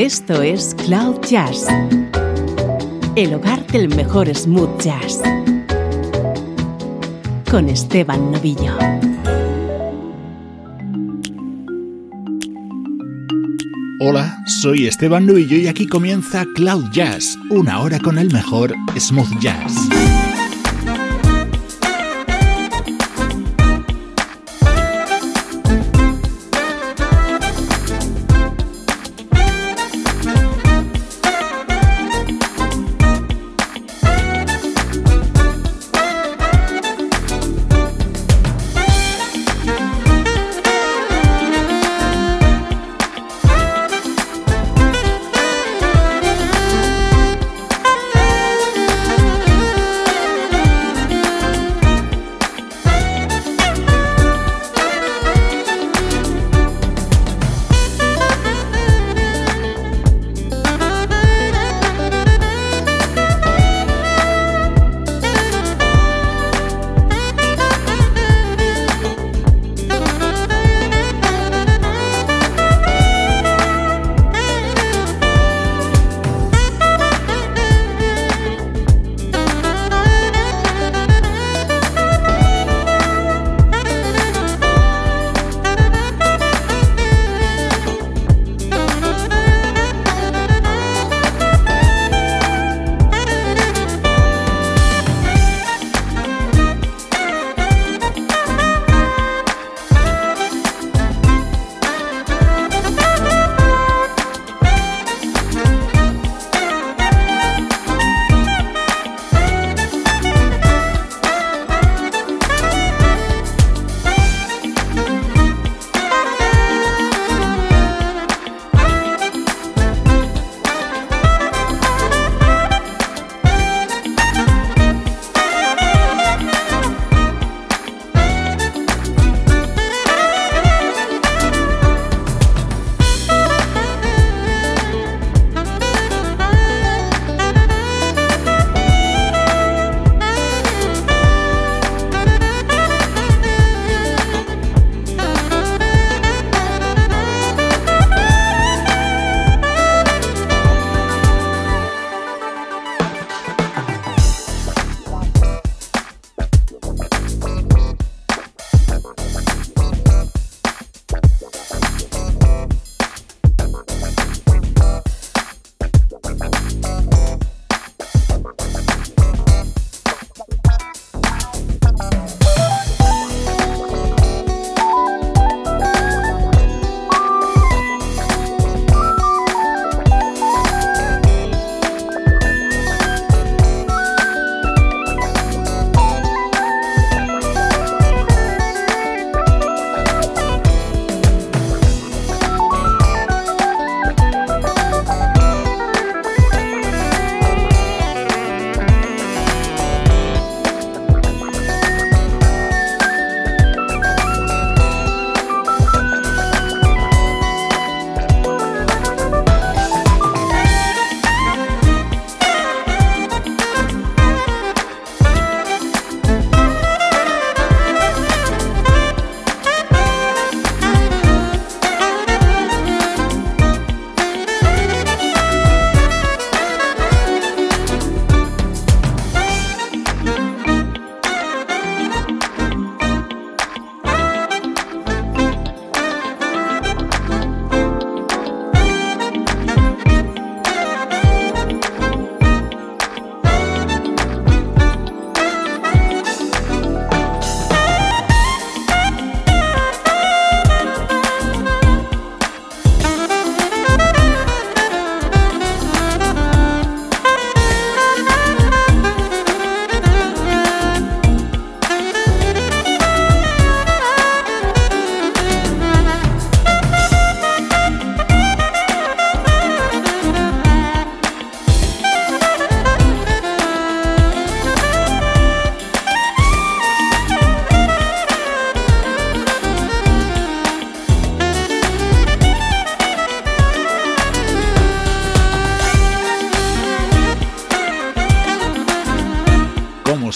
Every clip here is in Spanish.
Esto es Cloud Jazz, el hogar del mejor smooth jazz, con Esteban Novillo. Hola, soy Esteban Novillo y aquí comienza Cloud Jazz, una hora con el mejor smooth jazz.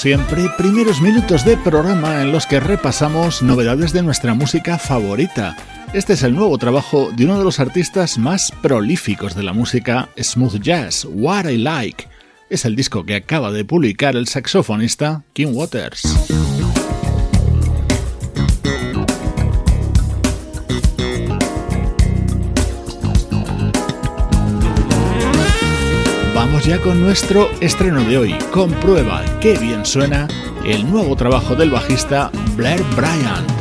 Siempre, primeros minutos de programa en los que repasamos novedades de nuestra música favorita. Este es el nuevo trabajo de uno de los artistas más prolíficos de la música smooth jazz, What I Like. Es el disco que acaba de publicar el saxofonista Kim Waters. Ya con nuestro estreno de hoy. Comprueba qué bien suena el nuevo trabajo del bajista Blair Bryant.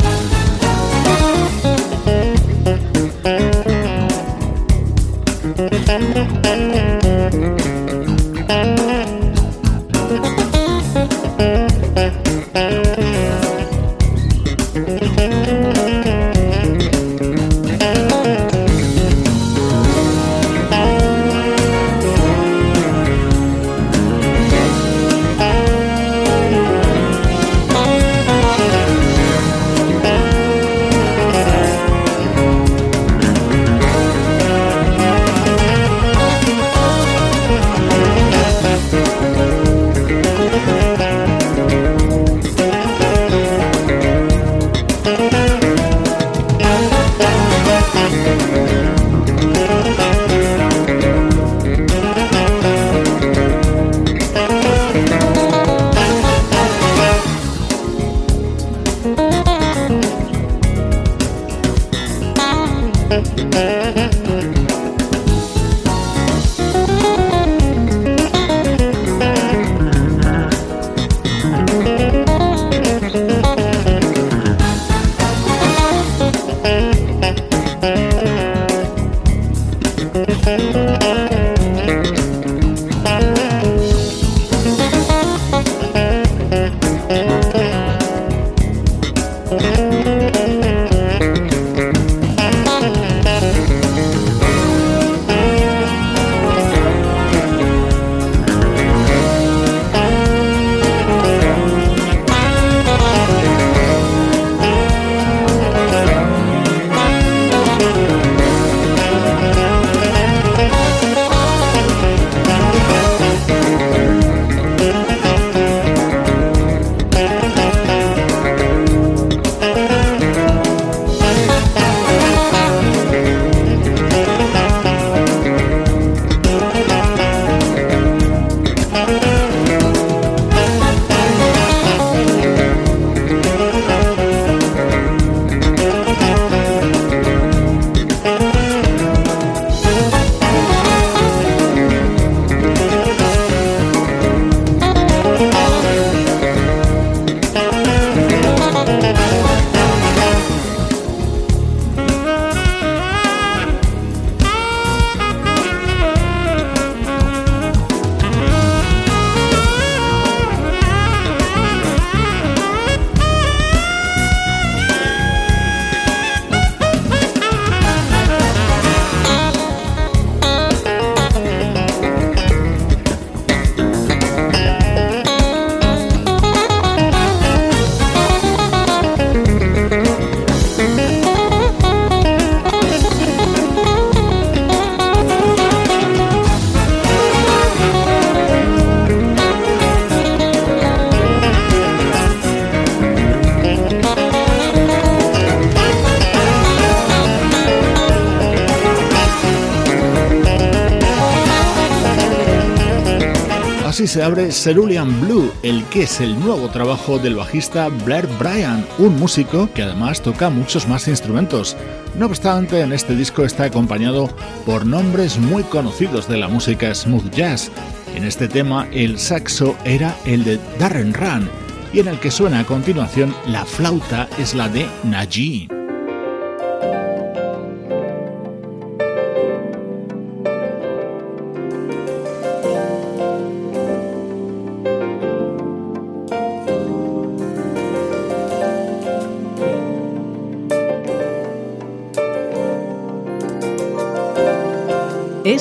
Se abre Cerulean Blue, el que es el nuevo trabajo del bajista Blair Bryan, un músico que además toca muchos más instrumentos. No obstante, en este disco está acompañado por nombres muy conocidos de la música smooth jazz. En este tema el saxo era el de Darren Run y en el que suena a continuación la flauta es la de Najee.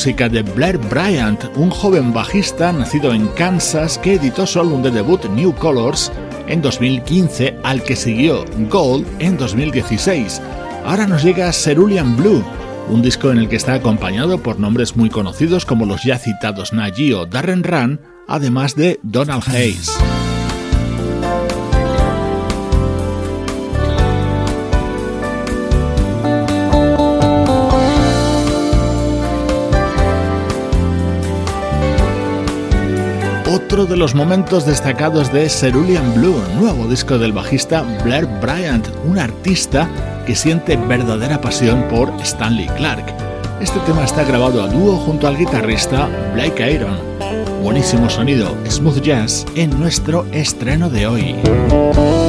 Música de Blair Bryant, un joven bajista nacido en Kansas que editó su álbum de debut New Colors en 2015, al que siguió Gold en 2016. Ahora nos llega Cerulean Blue, un disco en el que está acompañado por nombres muy conocidos como los ya citados Najee o Darren Run, además de Donald Hayes. Otro de los momentos destacados de Cerulean Blue, nuevo disco del bajista Blair Bryant, un artista que siente verdadera pasión por Stanley Clark. Este tema está grabado a dúo junto al guitarrista Blake Iron. Buenísimo sonido, smooth jazz en nuestro estreno de hoy.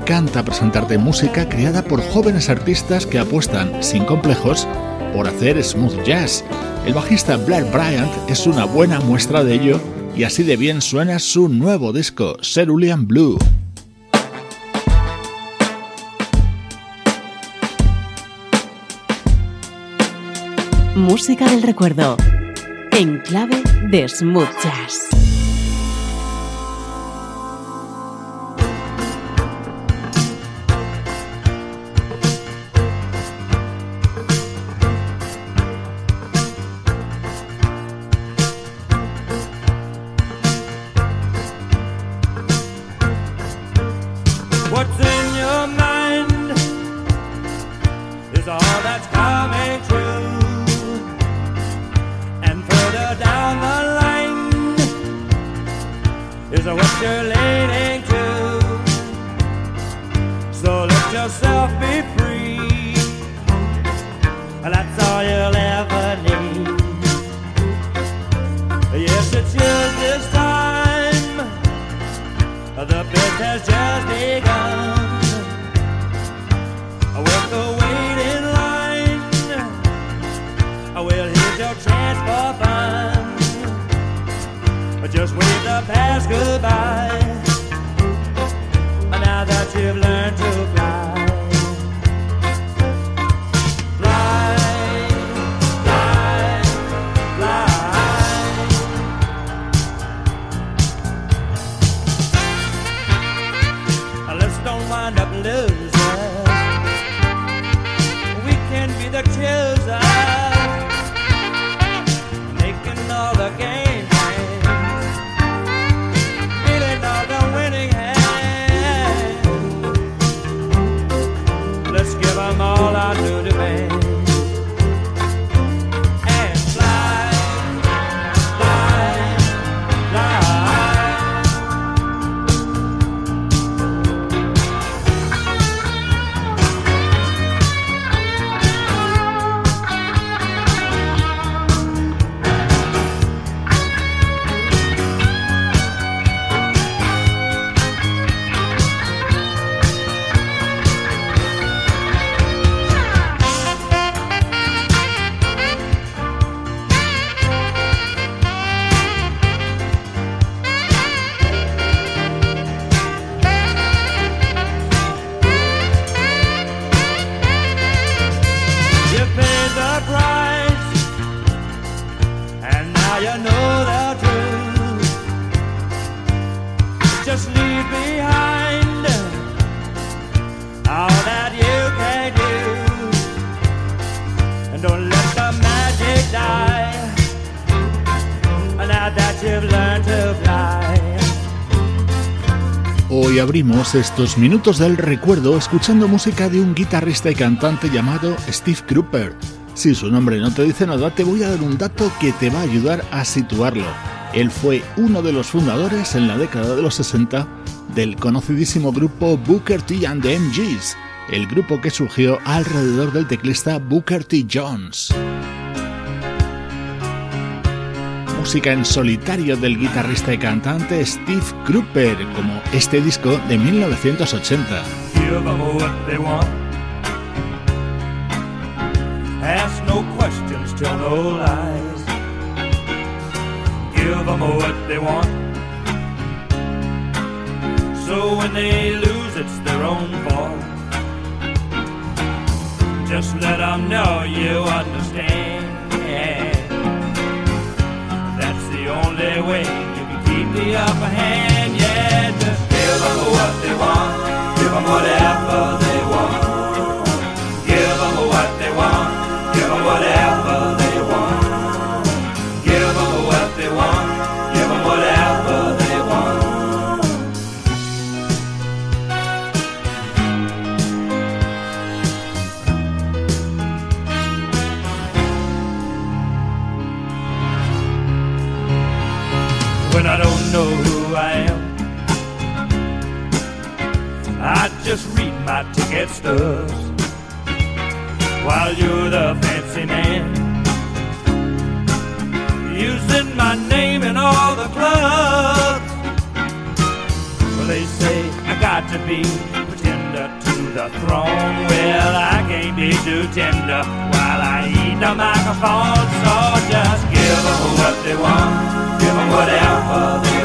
Encanta presentarte música creada por jóvenes artistas que apuestan, sin complejos, por hacer smooth jazz. El bajista Blair Bryant es una buena muestra de ello y así de bien suena su nuevo disco, Cerulean Blue. Música del recuerdo, en clave de smooth jazz. that's coming true. And further down the line is what you're. Estos minutos del recuerdo escuchando música de un guitarrista y cantante llamado Steve Cropper. Si su nombre no te dice nada, te voy a dar un dato que te va a ayudar a situarlo. Él fue uno de los fundadores en la década de los 60 del conocidísimo grupo Booker T and the MGs, el grupo que surgió alrededor del teclista Booker T. Jones en solitario del guitarrista y cantante Steve Cropper, como este disco de 1980. Ask no questions, tell no lies. Give them what they want. So when they lose, it's their own fault. Just let them know you understand. Only way you can keep the upper hand. Yeah, just give them what they want, give them whatever they want. My ticket stubs while you're the fancy man. Using my name in all the clubs. Well, they say I got to be pretender to the throne. Well, I can't be too tender while I eat the microphone. So just give them what they want, give them whatever they want.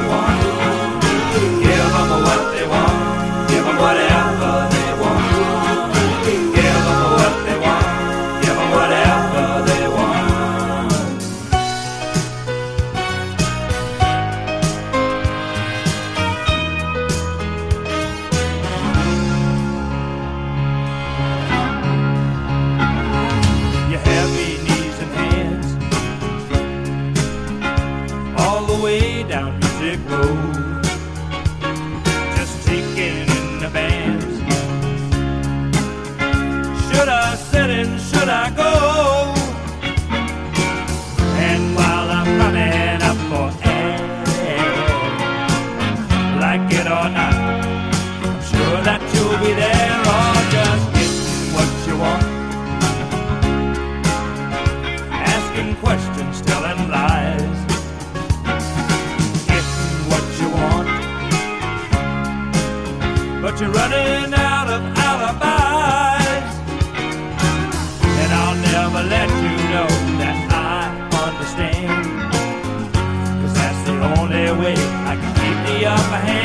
up a hand.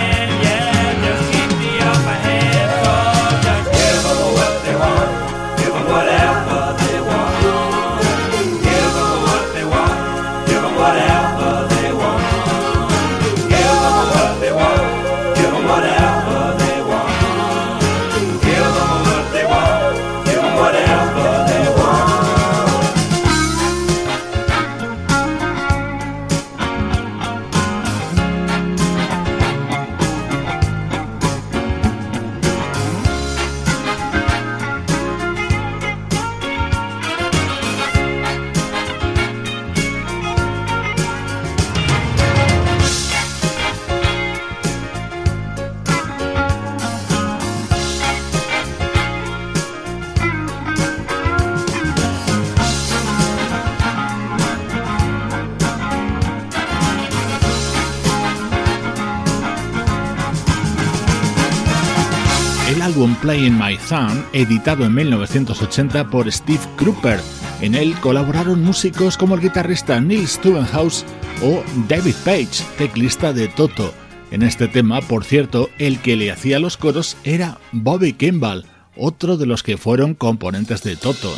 Playing My Thumb, editado en 1980 por Steve Cropper. En él colaboraron músicos como el guitarrista Neil Stubenhouse o David Page, teclista de Toto. En este tema, por cierto, el que le hacía los coros era Bobby Kimball, otro de los que fueron componentes de Toto.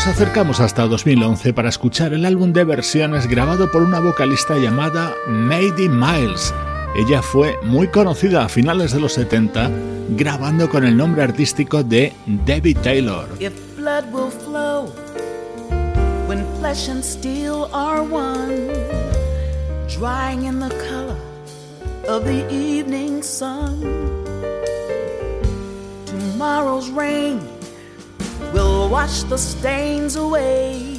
Nos acercamos hasta 2011 para escuchar el álbum de versiones grabado por una vocalista llamada Maddie Miles. Ella fue muy conocida a finales de los 70 grabando con el nombre artístico de Debbie Taylor. Drying in the of the evening sun. Tomorrow's rain will wash the stains away.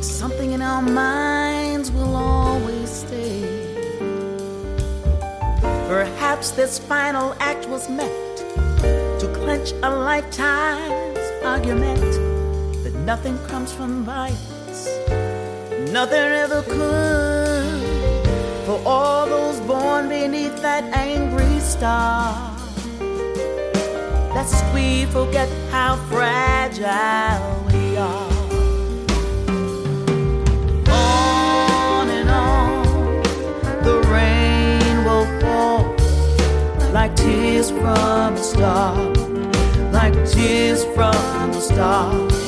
Something in our minds will always stay. Perhaps this final act was meant to clench a lifetime's argument that nothing comes from violence, nothing ever could. For all those born beneath that angry star, lest we forget how fragile we are. On and on, the rain will fall like tears from a star, like tears from a star.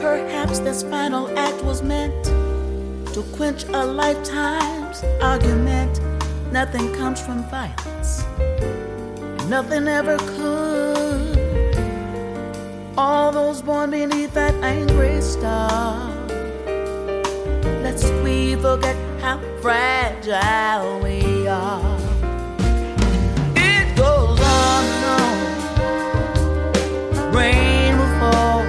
Perhaps this final act was meant to quench a lifetime's argument. Nothing comes from violence, nothing ever could. All those born beneath that angry star. Let's we forget how fragile we are. It goes on and on. Rain will fall.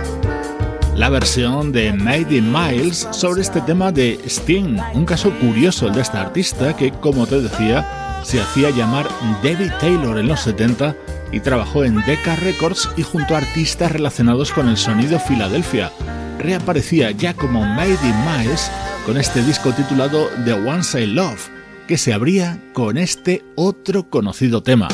La versión de in Miles sobre este tema de Sting, un caso curioso el de esta artista que, como te decía, se hacía llamar Debbie Taylor en los 70 y trabajó en Decca Records y junto a artistas relacionados con el sonido Filadelfia. Reaparecía ya como Made in Miles con este disco titulado The Ones I Love, que se abría con este otro conocido tema.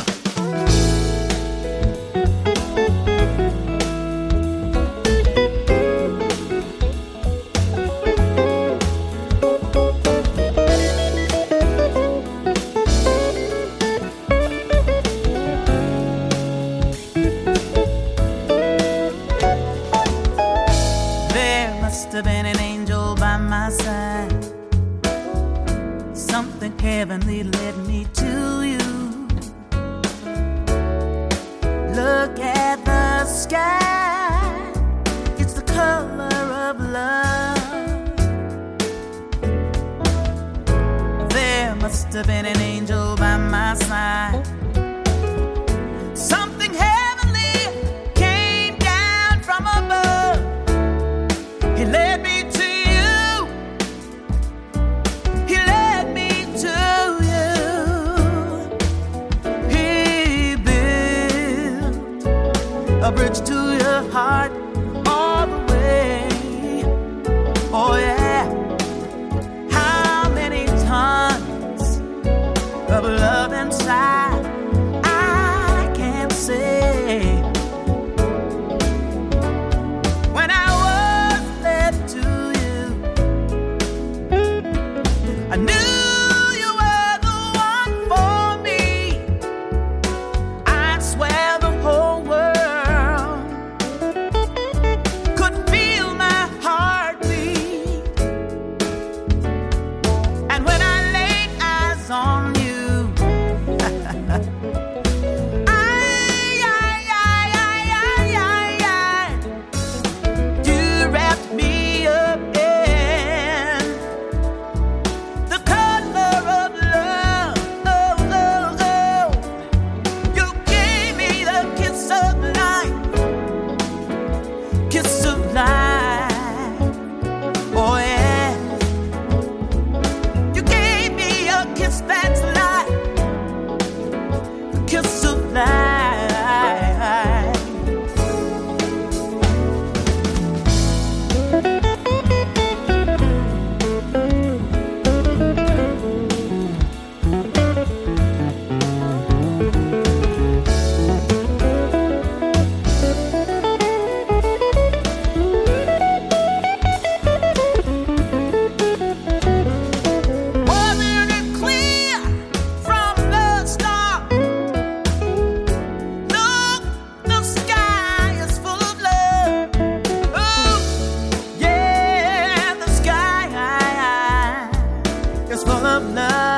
I'm not.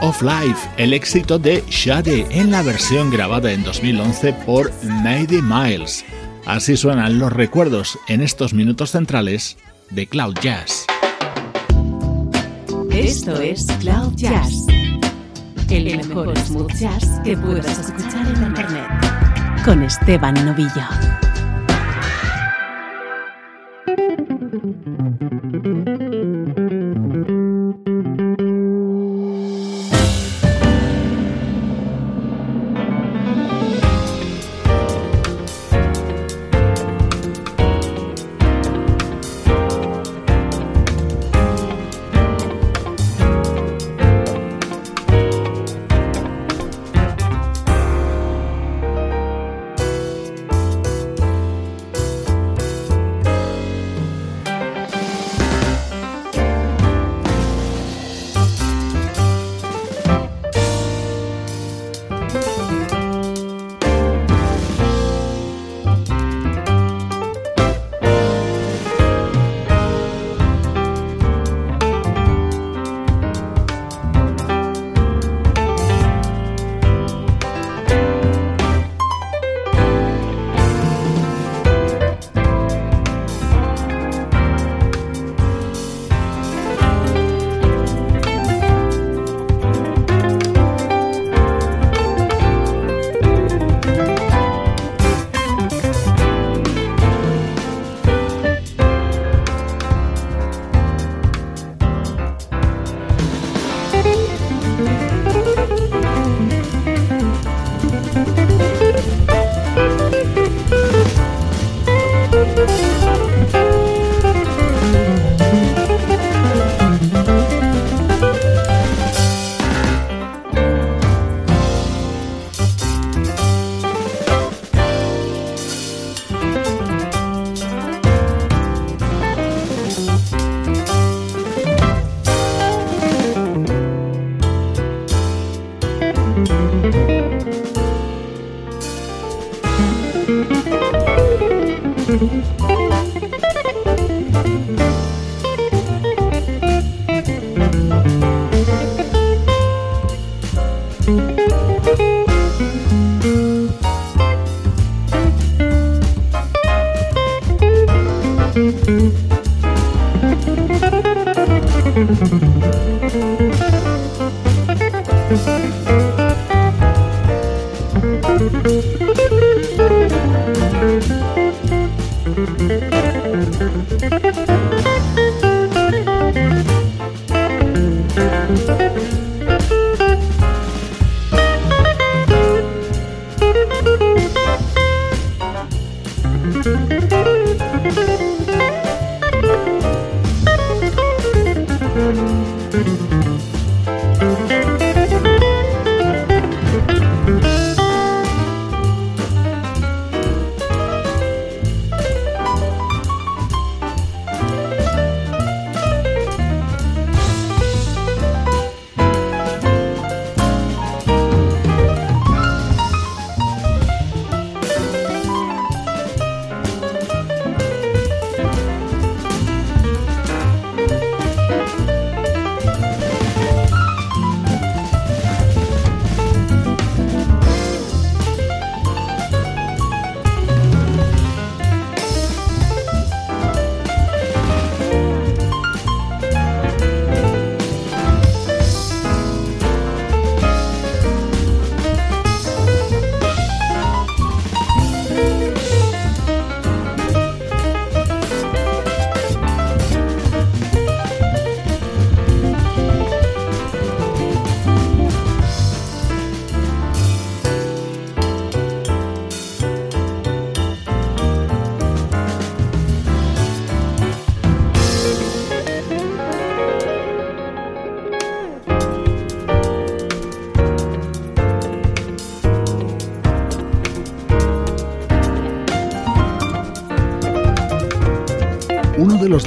Of Life, el éxito de Shade en la versión grabada en 2011 por Maddie Miles. Así suenan los recuerdos en estos minutos centrales de Cloud Jazz. Esto es Cloud Jazz, el mejor smooth jazz que puedas escuchar en Internet, con Esteban Novillo.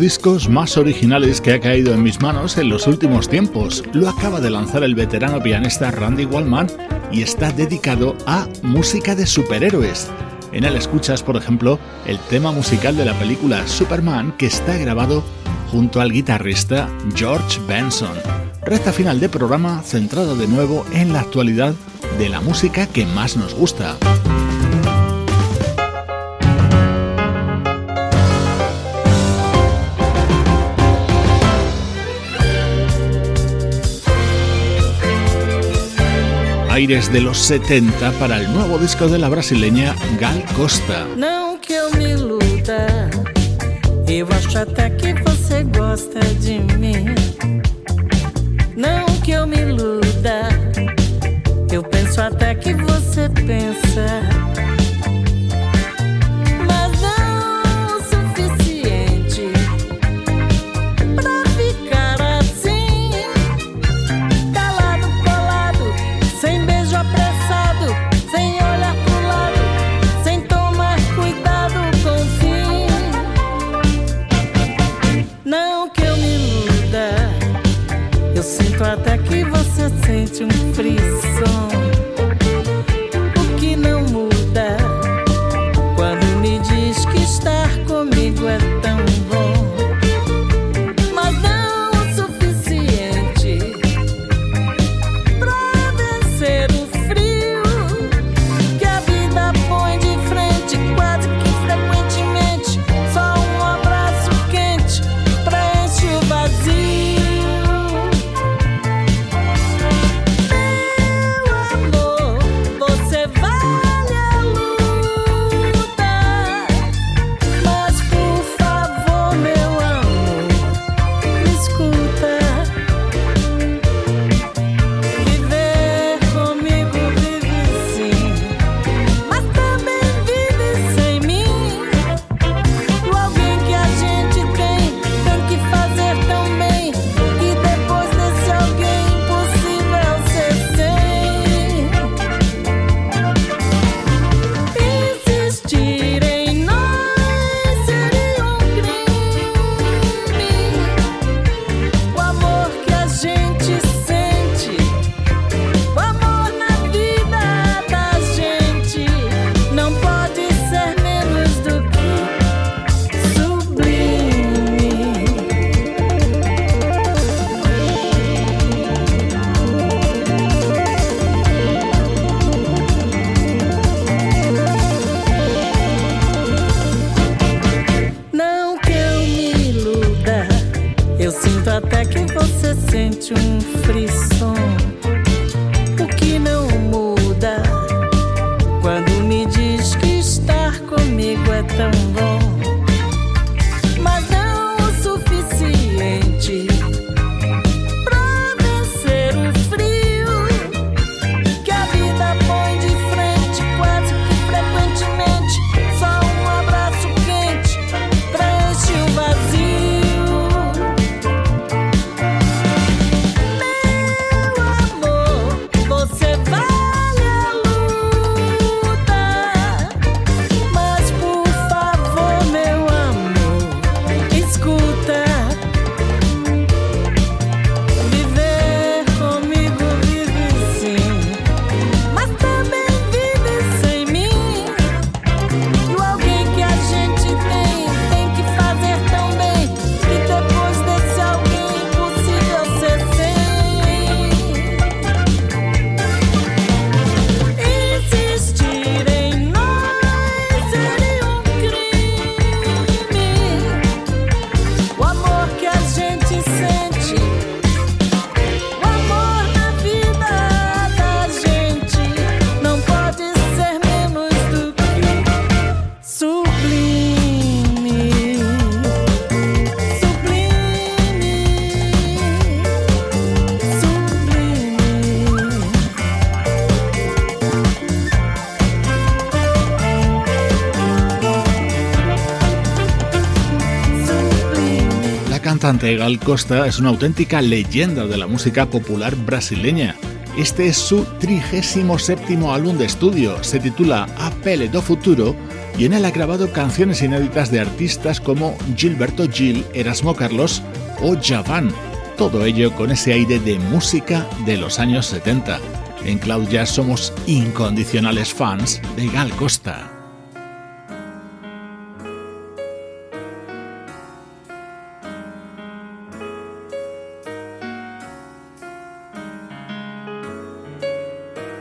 Discos más originales que ha caído en mis manos en los últimos tiempos. Lo acaba de lanzar el veterano pianista Randy Wallman y está dedicado a música de superhéroes. En él escuchas, por ejemplo, el tema musical de la película Superman que está grabado junto al guitarrista George Benson. Recta final de programa centrado de nuevo en la actualidad de la música que más nos gusta. Aires de los 70 para el nuevo disco de la brasileña Gal Costa. Não que eu me iluda, eu acho até que você gosta de mim. Não que eu me iluda, eu penso até que você pensa. Gal Costa es una auténtica leyenda de la música popular brasileña. Este es su 37 álbum de estudio, se titula A Pele do Futuro y en él ha grabado canciones inéditas de artistas como Gilberto Gil, Erasmo Carlos o Javan, todo ello con ese aire de música de los años 70. En Cloud Jazz somos incondicionales fans de Gal Costa.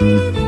Música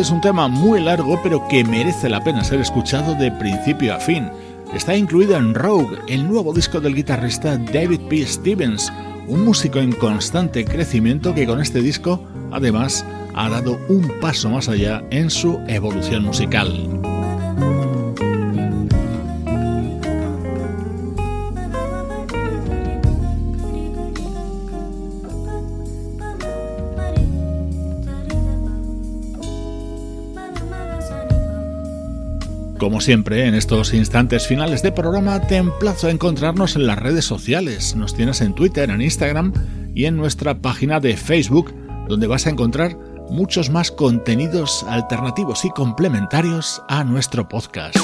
Es un tema muy largo pero que merece la pena ser escuchado de principio a fin. Está incluido en Rogue, el nuevo disco del guitarrista David P. Stevens, un músico en constante crecimiento que con este disco además ha dado un paso más allá en su evolución musical. Como siempre, en estos instantes finales de programa te emplazo a encontrarnos en las redes sociales. Nos tienes en Twitter, en Instagram y en nuestra página de Facebook, donde vas a encontrar muchos más contenidos alternativos y complementarios a nuestro podcast.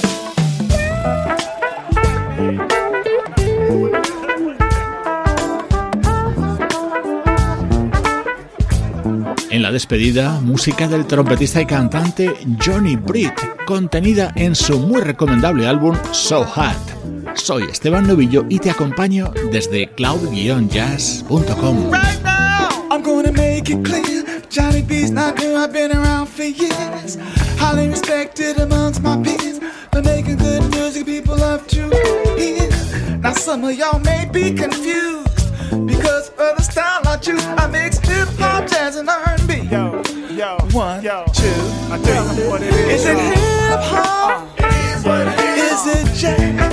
En la despedida, música del trompetista y cantante Johnny Britt, contenida en su muy recomendable álbum So Hot. Soy Esteban Novillo y te acompaño desde cloud-jazz.com. Right. Johnny B's not new, I've been around for years. Highly respected amongst my peers. For making good music, people love to hear. Now, some of y'all may be confused. Because for the style I choose, I mix hip hop, jazz, and R&B. Yo, yo, One, yo. two. I tell you what it is. Is it hip hop? Uh, is what it is. Is it jazz?